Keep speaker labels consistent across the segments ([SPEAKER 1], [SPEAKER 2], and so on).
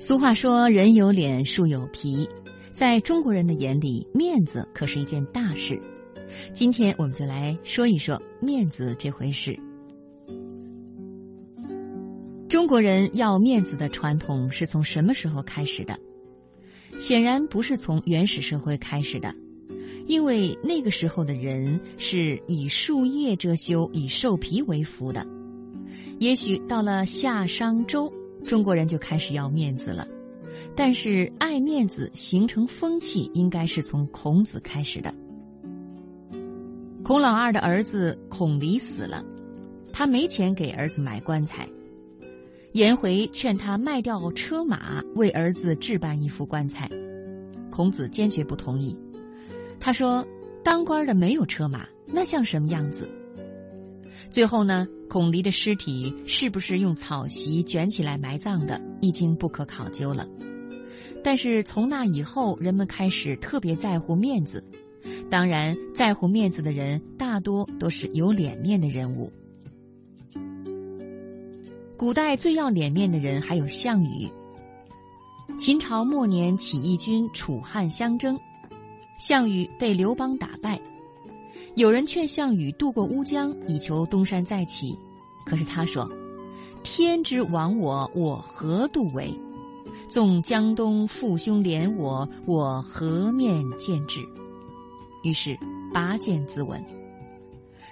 [SPEAKER 1] 俗话说：“人有脸，树有皮。”在中国人的眼里，面子可是一件大事。今天我们就来说一说面子这回事。中国人要面子的传统是从什么时候开始的？显然不是从原始社会开始的，因为那个时候的人是以树叶遮羞，以兽皮为服的。也许到了夏商周。中国人就开始要面子了，但是爱面子形成风气，应该是从孔子开始的。孔老二的儿子孔鲤死了，他没钱给儿子买棺材，颜回劝他卖掉车马，为儿子置办一副棺材，孔子坚决不同意。他说：“当官的没有车马，那像什么样子？”最后呢？孔离的尸体是不是用草席卷起来埋葬的，已经不可考究了。但是从那以后，人们开始特别在乎面子。当然，在乎面子的人大多都是有脸面的人物。古代最要脸面的人还有项羽。秦朝末年，起义军楚汉相争，项羽被刘邦打败。有人劝项羽渡过乌江，以求东山再起，可是他说：“天之亡我，我何渡为？纵江东父兄怜我，我何面见之？”于是拔剑自刎。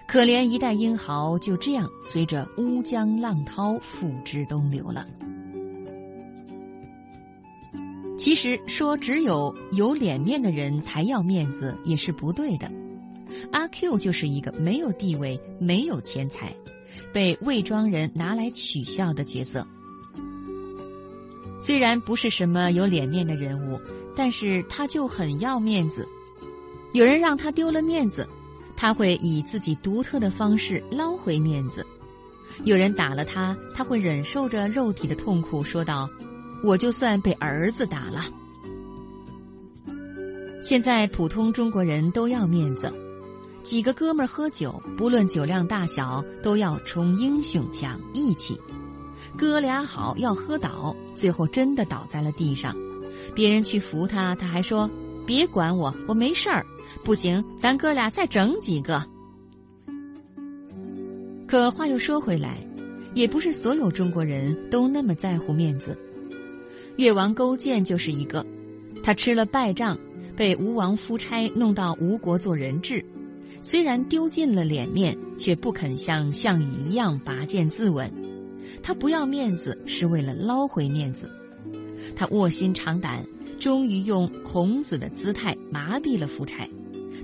[SPEAKER 1] 可怜一代英豪就这样随着乌江浪涛付之东流了。其实说只有有脸面的人才要面子也是不对的。阿 Q 就是一个没有地位、没有钱财，被魏庄人拿来取笑的角色。虽然不是什么有脸面的人物，但是他就很要面子。有人让他丢了面子，他会以自己独特的方式捞回面子；有人打了他，他会忍受着肉体的痛苦，说道：“我就算被儿子打了。”现在普通中国人都要面子。几个哥们儿喝酒，不论酒量大小，都要冲英雄讲义气。哥俩好要喝倒，最后真的倒在了地上。别人去扶他，他还说：“别管我，我没事儿。”不行，咱哥俩再整几个。可话又说回来，也不是所有中国人都那么在乎面子。越王勾践就是一个，他吃了败仗，被吴王夫差弄到吴国做人质。虽然丢尽了脸面，却不肯像项羽一样拔剑自刎。他不要面子，是为了捞回面子。他卧薪尝胆，终于用孔子的姿态麻痹了夫差，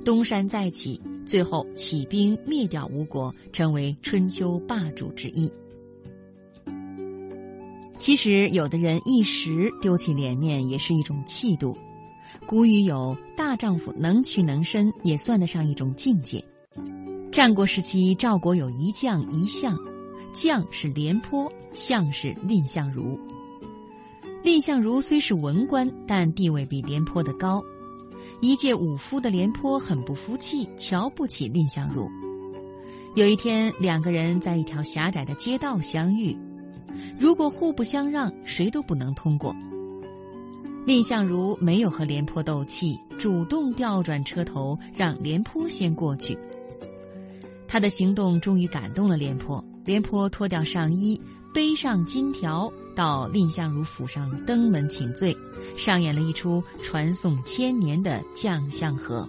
[SPEAKER 1] 东山再起，最后起兵灭掉吴国，成为春秋霸主之一。其实，有的人一时丢弃脸面，也是一种气度。古语有“大丈夫能屈能伸”，也算得上一种境界。战国时期，赵国有一将一相，将是廉颇，相是蔺相如。蔺相如虽是文官，但地位比廉颇的高。一介武夫的廉颇很不服气，瞧不起蔺相如。有一天，两个人在一条狭窄的街道相遇，如果互不相让，谁都不能通过。蔺相如没有和廉颇斗气，主动调转车头，让廉颇先过去。他的行动终于感动了廉颇，廉颇脱掉上衣，背上金条，到蔺相如府上登门请罪，上演了一出传颂千年的将相和。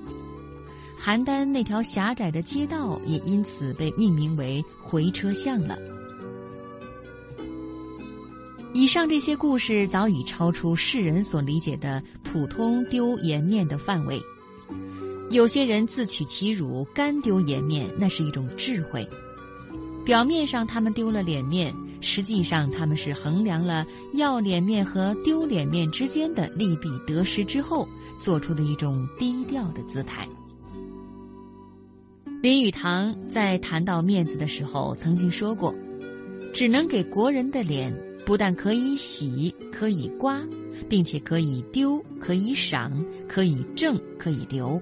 [SPEAKER 1] 邯郸那条狭窄的街道也因此被命名为回车巷了。以上这些故事早已超出世人所理解的普通丢颜面的范围。有些人自取其辱，干丢颜面，那是一种智慧。表面上他们丢了脸面，实际上他们是衡量了要脸面和丢脸面之间的利弊得失之后，做出的一种低调的姿态。林语堂在谈到面子的时候曾经说过：“只能给国人的脸。”不但可以洗，可以刮，并且可以丢，可以赏，可以挣，可以留。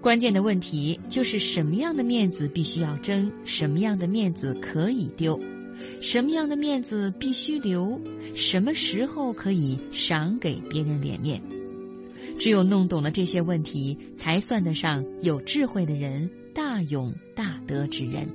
[SPEAKER 1] 关键的问题就是什么样的面子必须要争，什么样的面子可以丢，什么样的面子必须留，什么时候可以赏给别人脸面。只有弄懂了这些问题，才算得上有智慧的人，大勇大德之人。